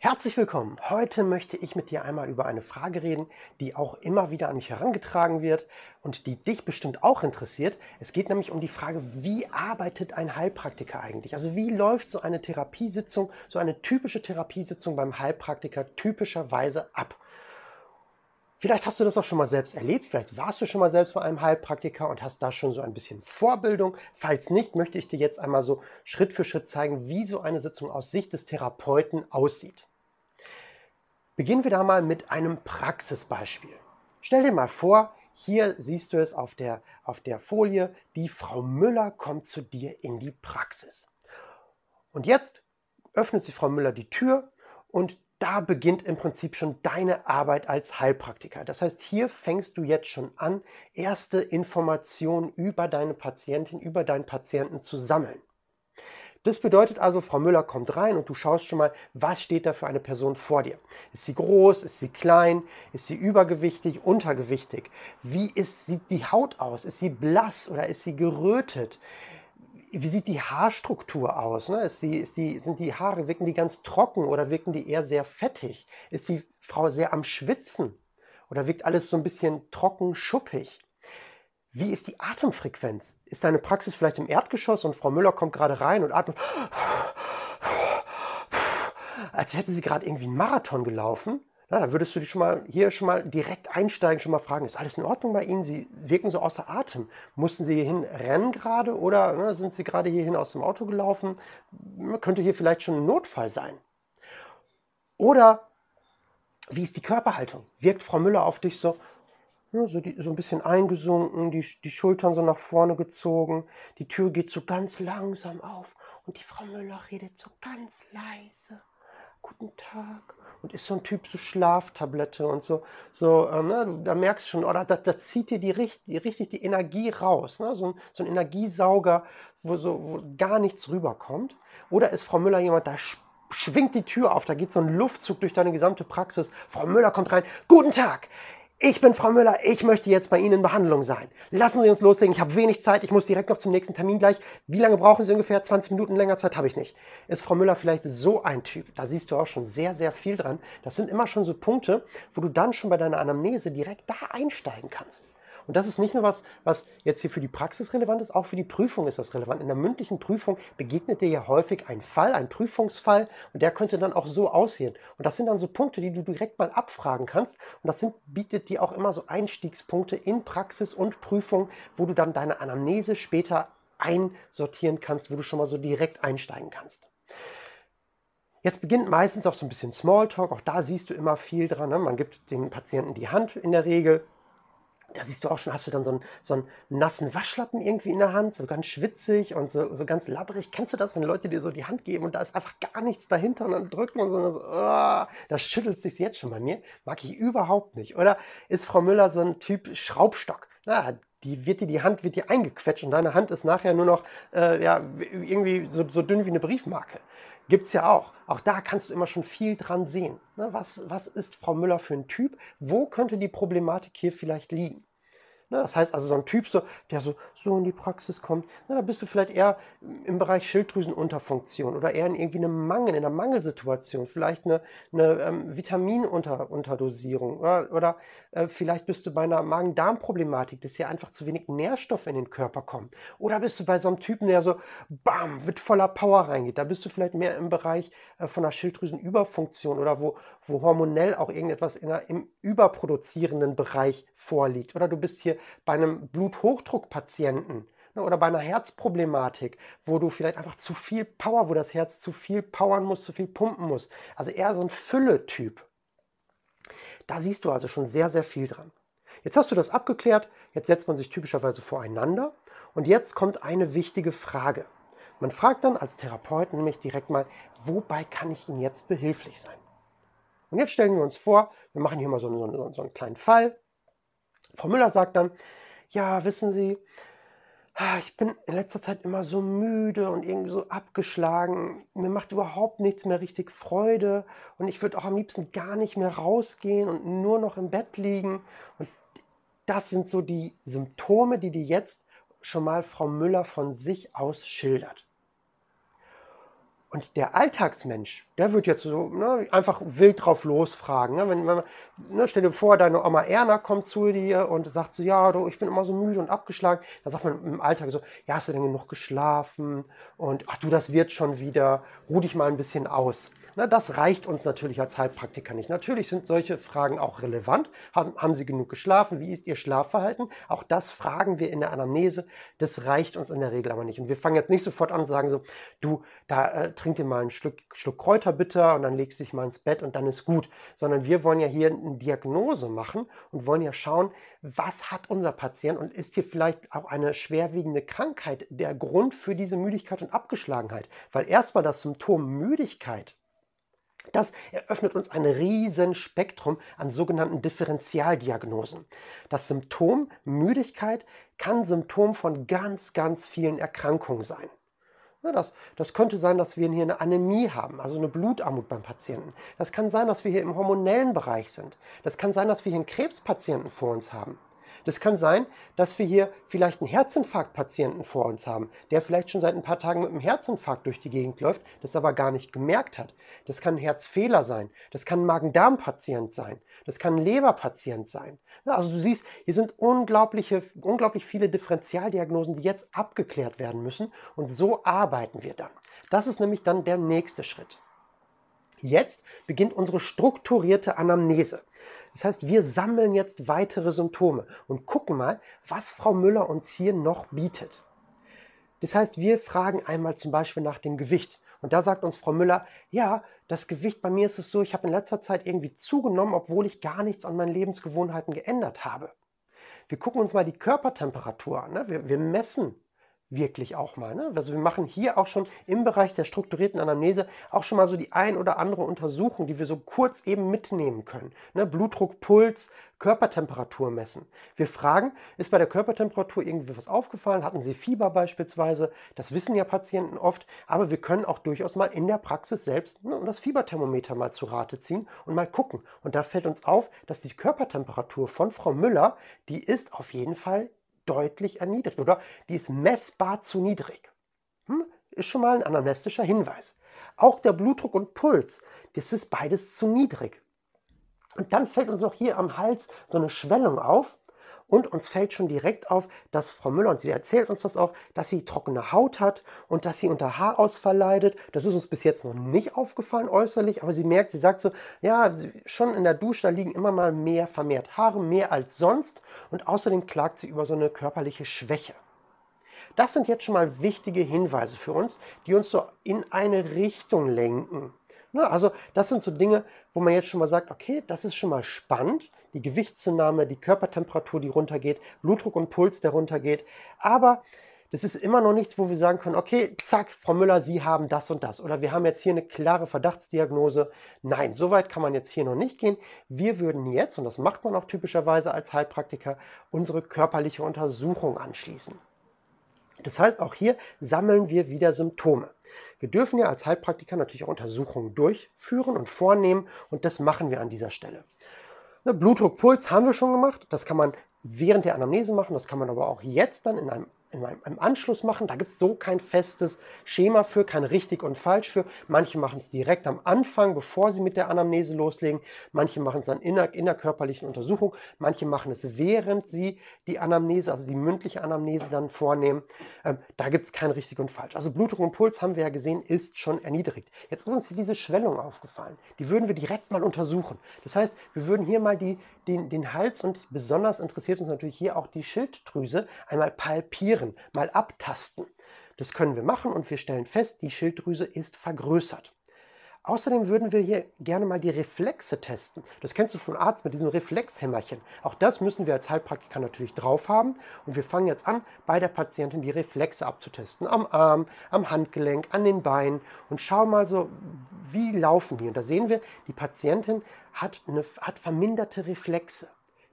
Herzlich willkommen. Heute möchte ich mit dir einmal über eine Frage reden, die auch immer wieder an mich herangetragen wird und die dich bestimmt auch interessiert. Es geht nämlich um die Frage, wie arbeitet ein Heilpraktiker eigentlich? Also wie läuft so eine Therapiesitzung, so eine typische Therapiesitzung beim Heilpraktiker typischerweise ab? Vielleicht hast du das auch schon mal selbst erlebt, vielleicht warst du schon mal selbst bei einem Heilpraktiker und hast da schon so ein bisschen Vorbildung. Falls nicht, möchte ich dir jetzt einmal so Schritt für Schritt zeigen, wie so eine Sitzung aus Sicht des Therapeuten aussieht. Beginnen wir da mal mit einem Praxisbeispiel. Stell dir mal vor, hier siehst du es auf der, auf der Folie, die Frau Müller kommt zu dir in die Praxis. Und jetzt öffnet sie Frau Müller die Tür und da beginnt im Prinzip schon deine Arbeit als Heilpraktiker. Das heißt, hier fängst du jetzt schon an, erste Informationen über deine Patientin, über deinen Patienten zu sammeln. Das bedeutet also, Frau Müller kommt rein und du schaust schon mal, was steht da für eine Person vor dir. Ist sie groß, ist sie klein, ist sie übergewichtig, untergewichtig? Wie ist, sieht die Haut aus? Ist sie blass oder ist sie gerötet? Wie sieht die Haarstruktur aus? Ne? Ist die, ist die, sind die Haare, wirken die ganz trocken oder wirken die eher sehr fettig? Ist die Frau sehr am Schwitzen oder wirkt alles so ein bisschen trocken, schuppig? Wie ist die Atemfrequenz? Ist deine Praxis vielleicht im Erdgeschoss und Frau Müller kommt gerade rein und atmet, als hätte sie gerade irgendwie einen Marathon gelaufen? Na, da würdest du dich schon mal hier schon mal direkt einsteigen, schon mal fragen, ist alles in Ordnung bei Ihnen? Sie wirken so außer Atem. Mussten Sie hierhin rennen gerade oder ne, sind Sie gerade hierhin aus dem Auto gelaufen? Könnte hier vielleicht schon ein Notfall sein. Oder wie ist die Körperhaltung? Wirkt Frau Müller auf dich so, ne, so, die, so ein bisschen eingesunken, die, die Schultern so nach vorne gezogen, die Tür geht so ganz langsam auf und die Frau Müller redet so ganz leise guten Tag. Und ist so ein Typ so Schlaftablette und so, so ähm, ne, da merkst du schon, oder da, da zieht dir die, die, richtig die Energie raus. Ne? So, ein, so ein Energiesauger, wo, so, wo gar nichts rüberkommt. Oder ist Frau Müller jemand, da schwingt die Tür auf, da geht so ein Luftzug durch deine gesamte Praxis. Frau Müller kommt rein. Guten Tag, ich bin Frau Müller, ich möchte jetzt bei Ihnen in Behandlung sein. Lassen Sie uns loslegen, ich habe wenig Zeit, ich muss direkt noch zum nächsten Termin gleich. Wie lange brauchen Sie ungefähr? 20 Minuten länger Zeit habe ich nicht. Ist Frau Müller vielleicht so ein Typ? Da siehst du auch schon sehr, sehr viel dran. Das sind immer schon so Punkte, wo du dann schon bei deiner Anamnese direkt da einsteigen kannst. Und das ist nicht nur was, was jetzt hier für die Praxis relevant ist, auch für die Prüfung ist das relevant. In der mündlichen Prüfung begegnet dir ja häufig ein Fall, ein Prüfungsfall und der könnte dann auch so aussehen. Und das sind dann so Punkte, die du direkt mal abfragen kannst. Und das sind, bietet dir auch immer so Einstiegspunkte in Praxis und Prüfung, wo du dann deine Anamnese später einsortieren kannst, wo du schon mal so direkt einsteigen kannst. Jetzt beginnt meistens auch so ein bisschen Smalltalk, auch da siehst du immer viel dran. Ne? Man gibt dem Patienten die Hand in der Regel da siehst du auch schon, hast du dann so einen, so einen nassen Waschlappen irgendwie in der Hand, so ganz schwitzig und so, so ganz labberig. Kennst du das, wenn Leute dir so die Hand geben und da ist einfach gar nichts dahinter und dann drücken und so, und so oh, da schüttelt sich jetzt schon bei mir. Mag ich überhaupt nicht. Oder ist Frau Müller so ein Typ Schraubstock? Na, die wird dir, die Hand wird dir eingequetscht und deine Hand ist nachher nur noch äh, ja, irgendwie so, so dünn wie eine Briefmarke. Gibt es ja auch. Auch da kannst du immer schon viel dran sehen. Ne? Was, was ist Frau Müller für ein Typ? Wo könnte die Problematik hier vielleicht liegen? Ne, das heißt also, so ein Typ, so, der so, so in die Praxis kommt, ne, da bist du vielleicht eher im Bereich Schilddrüsenunterfunktion oder eher in irgendwie einem Mangel, in einer Mangelsituation, vielleicht eine, eine ähm, Vitaminunterdosierung oder, oder äh, vielleicht bist du bei einer Magen-Darm-Problematik, dass hier einfach zu wenig Nährstoff in den Körper kommt. Oder bist du bei so einem Typen, der so, bam, mit voller Power reingeht. Da bist du vielleicht mehr im Bereich äh, von einer Schilddrüsenüberfunktion oder wo, wo hormonell auch irgendetwas einer, im überproduzierenden Bereich vorliegt. Oder du bist hier bei einem Bluthochdruckpatienten ne, oder bei einer Herzproblematik, wo du vielleicht einfach zu viel Power, wo das Herz zu viel powern muss, zu viel pumpen muss. Also eher so ein Fülle-Typ. Da siehst du also schon sehr, sehr viel dran. Jetzt hast du das abgeklärt, jetzt setzt man sich typischerweise voreinander und jetzt kommt eine wichtige Frage. Man fragt dann als Therapeut nämlich direkt mal, wobei kann ich Ihnen jetzt behilflich sein? Und jetzt stellen wir uns vor, wir machen hier mal so einen, so einen kleinen Fall. Frau Müller sagt dann, ja, wissen Sie, ah, ich bin in letzter Zeit immer so müde und irgendwie so abgeschlagen. Mir macht überhaupt nichts mehr richtig Freude und ich würde auch am liebsten gar nicht mehr rausgehen und nur noch im Bett liegen. Und das sind so die Symptome, die die jetzt schon mal Frau Müller von sich aus schildert. Und der Alltagsmensch, der wird jetzt so ne, einfach wild drauf losfragen. Ne? Wenn, wenn, ne, stell dir vor, deine Oma Erna kommt zu dir und sagt so, ja, du, ich bin immer so müde und abgeschlagen. Da sagt man im Alltag so, ja, hast du denn genug geschlafen? Und ach du, das wird schon wieder, ruh dich mal ein bisschen aus. Na, das reicht uns natürlich als Heilpraktiker nicht. Natürlich sind solche Fragen auch relevant. Haben, haben Sie genug geschlafen? Wie ist Ihr Schlafverhalten? Auch das fragen wir in der Anamnese. Das reicht uns in der Regel aber nicht. Und wir fangen jetzt nicht sofort an und sagen so, du, da äh, trink dir mal einen Schluck, Schluck Kräuterbitter und dann legst du dich mal ins Bett und dann ist gut. Sondern wir wollen ja hier eine Diagnose machen und wollen ja schauen, was hat unser Patient und ist hier vielleicht auch eine schwerwiegende Krankheit der Grund für diese Müdigkeit und Abgeschlagenheit. Weil erstmal das Symptom Müdigkeit das eröffnet uns ein riesen Spektrum an sogenannten Differentialdiagnosen. Das Symptom Müdigkeit kann Symptom von ganz, ganz vielen Erkrankungen sein. Das, das, könnte sein, dass wir hier eine Anämie haben, also eine Blutarmut beim Patienten. Das kann sein, dass wir hier im hormonellen Bereich sind. Das kann sein, dass wir hier einen Krebspatienten vor uns haben. Das kann sein, dass wir hier vielleicht einen Herzinfarktpatienten vor uns haben, der vielleicht schon seit ein paar Tagen mit einem Herzinfarkt durch die Gegend läuft, das aber gar nicht gemerkt hat. Das kann ein Herzfehler sein, das kann ein Magen-Darm-Patient sein, das kann ein Leberpatient sein. Also du siehst, hier sind unglaubliche, unglaublich viele Differentialdiagnosen, die jetzt abgeklärt werden müssen und so arbeiten wir dann. Das ist nämlich dann der nächste Schritt. Jetzt beginnt unsere strukturierte Anamnese. Das heißt, wir sammeln jetzt weitere Symptome und gucken mal, was Frau Müller uns hier noch bietet. Das heißt, wir fragen einmal zum Beispiel nach dem Gewicht. Und da sagt uns Frau Müller, ja, das Gewicht bei mir ist es so, ich habe in letzter Zeit irgendwie zugenommen, obwohl ich gar nichts an meinen Lebensgewohnheiten geändert habe. Wir gucken uns mal die Körpertemperatur an. Ne? Wir, wir messen wirklich auch mal. Ne? Also wir machen hier auch schon im Bereich der strukturierten Anamnese auch schon mal so die ein oder andere Untersuchung, die wir so kurz eben mitnehmen können. Ne? Blutdruck, Puls, Körpertemperatur messen. Wir fragen, ist bei der Körpertemperatur irgendwie was aufgefallen? Hatten Sie Fieber beispielsweise? Das wissen ja Patienten oft, aber wir können auch durchaus mal in der Praxis selbst ne, das Fieberthermometer mal zu Rate ziehen und mal gucken. Und da fällt uns auf, dass die Körpertemperatur von Frau Müller, die ist auf jeden Fall deutlich erniedrigt oder die ist messbar zu niedrig. Hm? Ist schon mal ein anamnestischer Hinweis. Auch der Blutdruck und Puls, das ist beides zu niedrig. Und dann fällt uns noch hier am Hals so eine Schwellung auf. Und uns fällt schon direkt auf, dass Frau Müller, und sie erzählt uns das auch, dass sie trockene Haut hat und dass sie unter Haarausfall leidet. Das ist uns bis jetzt noch nicht aufgefallen äußerlich, aber sie merkt, sie sagt so, ja, schon in der Dusche, da liegen immer mal mehr vermehrt Haare, mehr als sonst. Und außerdem klagt sie über so eine körperliche Schwäche. Das sind jetzt schon mal wichtige Hinweise für uns, die uns so in eine Richtung lenken. Ne, also das sind so Dinge, wo man jetzt schon mal sagt, okay, das ist schon mal spannend. Die Gewichtszunahme, die Körpertemperatur, die runtergeht, Blutdruck und Puls, der runtergeht. Aber das ist immer noch nichts, wo wir sagen können, okay, zack, Frau Müller, Sie haben das und das. Oder wir haben jetzt hier eine klare Verdachtsdiagnose. Nein, so weit kann man jetzt hier noch nicht gehen. Wir würden jetzt, und das macht man auch typischerweise als Heilpraktiker, unsere körperliche Untersuchung anschließen. Das heißt, auch hier sammeln wir wieder Symptome. Wir dürfen ja als Heilpraktiker natürlich auch Untersuchungen durchführen und vornehmen und das machen wir an dieser Stelle. Ne, Blutdruck, Puls haben wir schon gemacht. Das kann man während der Anamnese machen, das kann man aber auch jetzt dann in einem in einem Anschluss machen. Da gibt es so kein festes Schema für, kein richtig und falsch für. Manche machen es direkt am Anfang, bevor sie mit der Anamnese loslegen. Manche machen es dann in der innerkörperlichen Untersuchung. Manche machen es, während sie die Anamnese, also die mündliche Anamnese dann vornehmen. Ähm, da gibt es kein richtig und falsch. Also Blutdruck und Puls haben wir ja gesehen, ist schon erniedrigt. Jetzt ist uns hier diese Schwellung aufgefallen. Die würden wir direkt mal untersuchen. Das heißt, wir würden hier mal die, den, den Hals und besonders interessiert uns natürlich hier auch die Schilddrüse einmal palpieren, mal abtasten. Das können wir machen und wir stellen fest, die Schilddrüse ist vergrößert. Außerdem würden wir hier gerne mal die Reflexe testen. Das kennst du vom Arzt mit diesem Reflexhämmerchen. Auch das müssen wir als Heilpraktiker natürlich drauf haben. Und wir fangen jetzt an, bei der Patientin die Reflexe abzutesten. Am Arm, am Handgelenk, an den Beinen. Und schauen mal so, wie laufen die. Und da sehen wir, die Patientin hat, eine, hat verminderte Reflexe.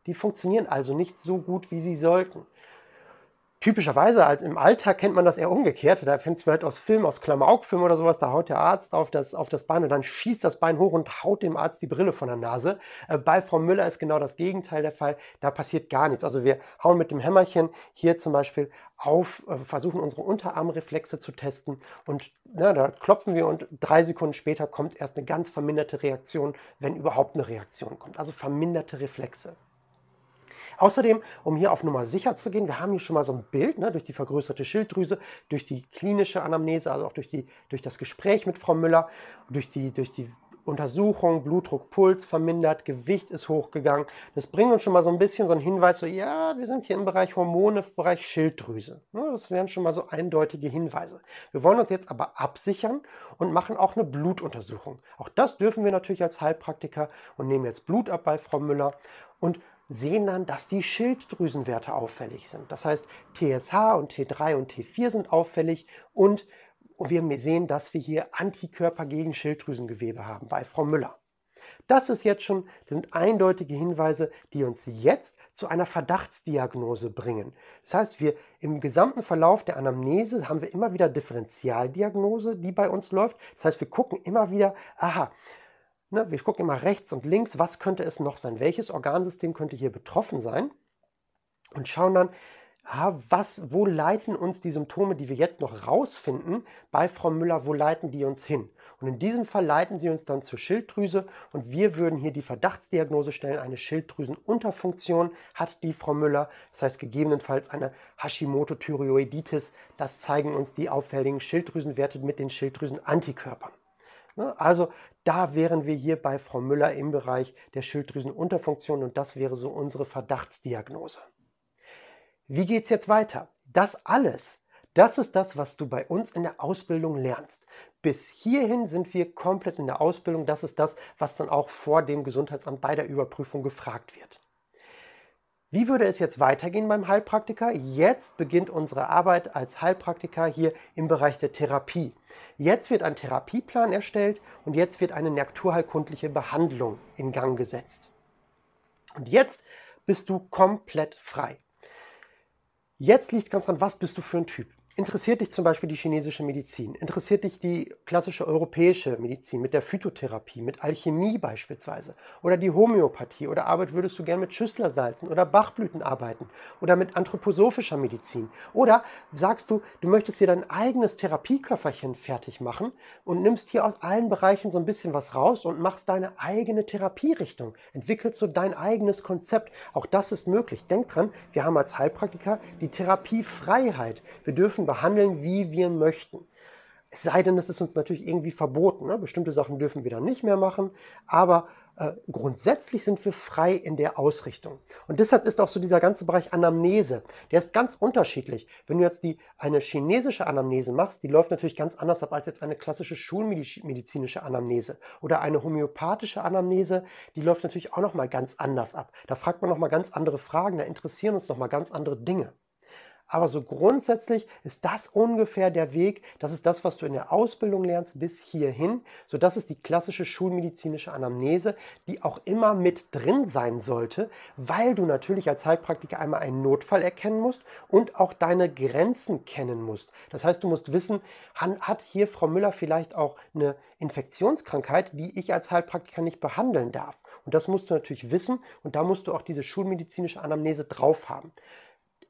Die funktionieren also nicht so gut, wie sie sollten. Typischerweise als im Alltag kennt man das eher umgekehrt. Da fängt es vielleicht aus Film, aus Klamaukfilm oder sowas, da haut der Arzt auf das, auf das Bein und dann schießt das Bein hoch und haut dem Arzt die Brille von der Nase. Äh, bei Frau Müller ist genau das Gegenteil der Fall. Da passiert gar nichts. Also wir hauen mit dem Hämmerchen hier zum Beispiel auf, äh, versuchen unsere Unterarmreflexe zu testen und na, da klopfen wir und drei Sekunden später kommt erst eine ganz verminderte Reaktion, wenn überhaupt eine Reaktion kommt. Also verminderte Reflexe. Außerdem, um hier auf Nummer sicher zu gehen, wir haben hier schon mal so ein Bild ne, durch die vergrößerte Schilddrüse, durch die klinische Anamnese, also auch durch, die, durch das Gespräch mit Frau Müller, durch die, durch die Untersuchung, Blutdruck, Puls vermindert, Gewicht ist hochgegangen. Das bringt uns schon mal so ein bisschen so einen Hinweis, so ja, wir sind hier im Bereich Hormone, im Bereich Schilddrüse. Das wären schon mal so eindeutige Hinweise. Wir wollen uns jetzt aber absichern und machen auch eine Blutuntersuchung. Auch das dürfen wir natürlich als Heilpraktiker und nehmen jetzt Blut ab bei Frau Müller und sehen dann, dass die Schilddrüsenwerte auffällig sind. Das heißt, TSH und T3 und T4 sind auffällig und wir sehen, dass wir hier Antikörper gegen Schilddrüsengewebe haben bei Frau Müller. Das ist jetzt schon, sind eindeutige Hinweise, die uns jetzt zu einer Verdachtsdiagnose bringen. Das heißt, wir im gesamten Verlauf der Anamnese haben wir immer wieder Differentialdiagnose, die bei uns läuft. Das heißt, wir gucken immer wieder, aha, Ne, wir gucken immer rechts und links, was könnte es noch sein? Welches Organsystem könnte hier betroffen sein? Und schauen dann, ah, was, wo leiten uns die Symptome, die wir jetzt noch rausfinden, bei Frau Müller, wo leiten die uns hin? Und in diesem Fall leiten sie uns dann zur Schilddrüse und wir würden hier die Verdachtsdiagnose stellen, eine Schilddrüsenunterfunktion hat die Frau Müller, das heißt gegebenenfalls eine Hashimoto-Thyreoiditis. Das zeigen uns die auffälligen Schilddrüsenwerte mit den Schilddrüsenantikörpern. Ne? Also da wären wir hier bei Frau Müller im Bereich der Schilddrüsenunterfunktion und das wäre so unsere Verdachtsdiagnose. Wie geht es jetzt weiter? Das alles, das ist das, was du bei uns in der Ausbildung lernst. Bis hierhin sind wir komplett in der Ausbildung. Das ist das, was dann auch vor dem Gesundheitsamt bei der Überprüfung gefragt wird. Wie würde es jetzt weitergehen beim Heilpraktiker? Jetzt beginnt unsere Arbeit als Heilpraktiker hier im Bereich der Therapie. Jetzt wird ein Therapieplan erstellt und jetzt wird eine naturheilkundliche Behandlung in Gang gesetzt. Und jetzt bist du komplett frei. Jetzt liegt ganz dran, was bist du für ein Typ? Interessiert dich zum Beispiel die chinesische Medizin? Interessiert dich die klassische europäische Medizin mit der Phytotherapie, mit Alchemie beispielsweise? Oder die Homöopathie? Oder arbeit, würdest du gern mit Schüsslersalzen oder Bachblüten arbeiten? Oder mit anthroposophischer Medizin? Oder sagst du, du möchtest hier dein eigenes Therapieköfferchen fertig machen und nimmst hier aus allen Bereichen so ein bisschen was raus und machst deine eigene Therapierichtung? Entwickelst du dein eigenes Konzept? Auch das ist möglich. Denk dran, wir haben als Heilpraktiker die Therapiefreiheit. Wir dürfen behandeln, wie wir möchten. Es sei denn, es ist uns natürlich irgendwie verboten. Ne? Bestimmte Sachen dürfen wir dann nicht mehr machen, aber äh, grundsätzlich sind wir frei in der Ausrichtung. Und deshalb ist auch so dieser ganze Bereich Anamnese, der ist ganz unterschiedlich. Wenn du jetzt die, eine chinesische Anamnese machst, die läuft natürlich ganz anders ab als jetzt eine klassische schulmedizinische Anamnese oder eine homöopathische Anamnese, die läuft natürlich auch nochmal ganz anders ab. Da fragt man nochmal ganz andere Fragen, da interessieren uns nochmal ganz andere Dinge. Aber so grundsätzlich ist das ungefähr der Weg. Das ist das, was du in der Ausbildung lernst bis hierhin. So, das ist die klassische schulmedizinische Anamnese, die auch immer mit drin sein sollte, weil du natürlich als Heilpraktiker einmal einen Notfall erkennen musst und auch deine Grenzen kennen musst. Das heißt, du musst wissen, hat hier Frau Müller vielleicht auch eine Infektionskrankheit, die ich als Heilpraktiker nicht behandeln darf. Und das musst du natürlich wissen und da musst du auch diese schulmedizinische Anamnese drauf haben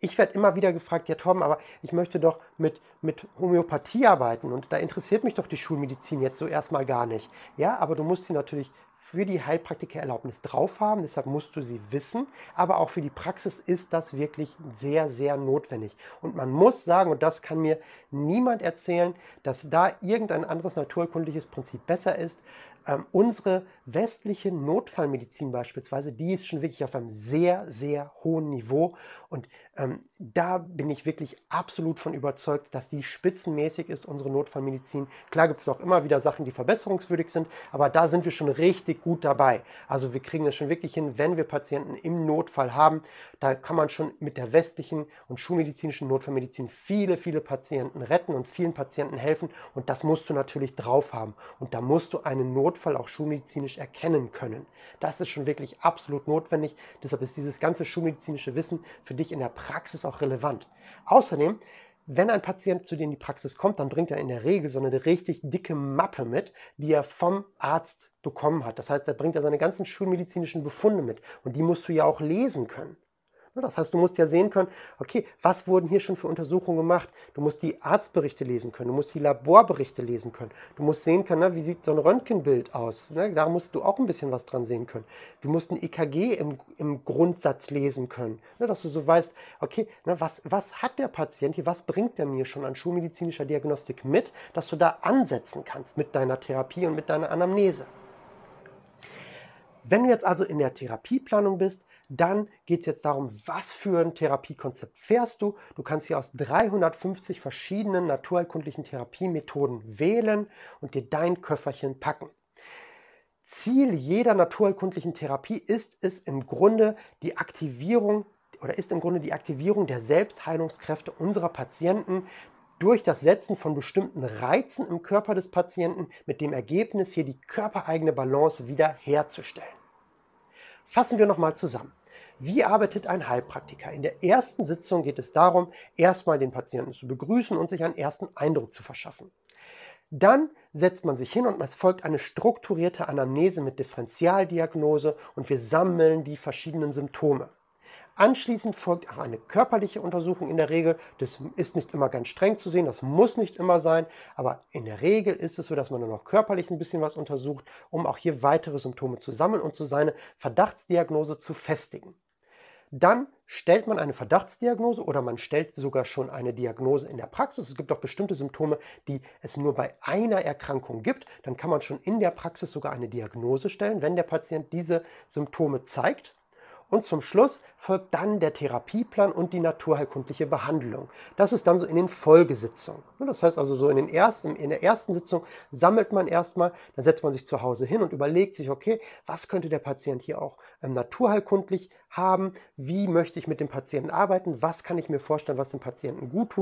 ich werde immer wieder gefragt, ja Tom, aber ich möchte doch mit, mit Homöopathie arbeiten und da interessiert mich doch die Schulmedizin jetzt so erstmal gar nicht. Ja, aber du musst sie natürlich für die Heilpraktikererlaubnis drauf haben, deshalb musst du sie wissen, aber auch für die Praxis ist das wirklich sehr, sehr notwendig. Und man muss sagen, und das kann mir niemand erzählen, dass da irgendein anderes naturkundliches Prinzip besser ist, ähm, unsere westliche Notfallmedizin beispielsweise, die ist schon wirklich auf einem sehr, sehr hohen Niveau. Und ähm, da bin ich wirklich absolut von überzeugt, dass die spitzenmäßig ist, unsere Notfallmedizin. Klar gibt es auch immer wieder Sachen, die verbesserungswürdig sind, aber da sind wir schon richtig gut dabei. Also wir kriegen es schon wirklich hin, wenn wir Patienten im Notfall haben. Da kann man schon mit der westlichen und schulmedizinischen Notfallmedizin viele, viele Patienten retten und vielen Patienten helfen. Und das musst du natürlich drauf haben. Und da musst du einen Notfall auch schulmedizinisch erkennen können. Das ist schon wirklich absolut notwendig. Deshalb ist dieses ganze schulmedizinische Wissen für dich in der Praxis auch relevant. Außerdem wenn ein Patient zu dir in die Praxis kommt, dann bringt er in der Regel so eine richtig dicke Mappe mit, die er vom Arzt bekommen hat. Das heißt, er bringt ja seine ganzen schulmedizinischen Befunde mit und die musst du ja auch lesen können. Ne, das heißt, du musst ja sehen können, okay, was wurden hier schon für Untersuchungen gemacht? Du musst die Arztberichte lesen können, du musst die Laborberichte lesen können, du musst sehen können, ne, wie sieht so ein Röntgenbild aus. Ne? Da musst du auch ein bisschen was dran sehen können. Du musst ein EKG im, im Grundsatz lesen können, dass du so weißt, okay, was, was hat der Patient hier, was bringt er mir schon an schulmedizinischer Diagnostik mit, dass du da ansetzen kannst mit deiner Therapie und mit deiner Anamnese. Wenn du jetzt also in der Therapieplanung bist, dann geht es jetzt darum, was für ein Therapiekonzept fährst du. Du kannst hier aus 350 verschiedenen naturheilkundlichen Therapiemethoden wählen und dir dein Köfferchen packen. Ziel jeder naturheilkundlichen Therapie ist es im Grunde die Aktivierung oder ist im Grunde die Aktivierung der Selbstheilungskräfte unserer Patienten durch das Setzen von bestimmten Reizen im Körper des Patienten mit dem Ergebnis, hier die körpereigene Balance wieder herzustellen. Fassen wir nochmal zusammen. Wie arbeitet ein Heilpraktiker? In der ersten Sitzung geht es darum, erstmal den Patienten zu begrüßen und sich einen ersten Eindruck zu verschaffen. Dann setzt man sich hin und es folgt eine strukturierte Anamnese mit Differentialdiagnose und wir sammeln die verschiedenen Symptome. Anschließend folgt auch eine körperliche Untersuchung in der Regel. Das ist nicht immer ganz streng zu sehen, das muss nicht immer sein, aber in der Regel ist es so, dass man dann auch körperlich ein bisschen was untersucht, um auch hier weitere Symptome zu sammeln und zu seine Verdachtsdiagnose zu festigen. Dann stellt man eine Verdachtsdiagnose oder man stellt sogar schon eine Diagnose in der Praxis. Es gibt auch bestimmte Symptome, die es nur bei einer Erkrankung gibt. Dann kann man schon in der Praxis sogar eine Diagnose stellen, wenn der Patient diese Symptome zeigt. Und zum Schluss folgt dann der Therapieplan und die naturheilkundliche Behandlung. Das ist dann so in den Folgesitzungen. Das heißt also so in, den ersten, in der ersten Sitzung sammelt man erstmal, dann setzt man sich zu Hause hin und überlegt sich, okay, was könnte der Patient hier auch ähm, naturheilkundlich haben? Wie möchte ich mit dem Patienten arbeiten? Was kann ich mir vorstellen, was dem Patienten gut tut?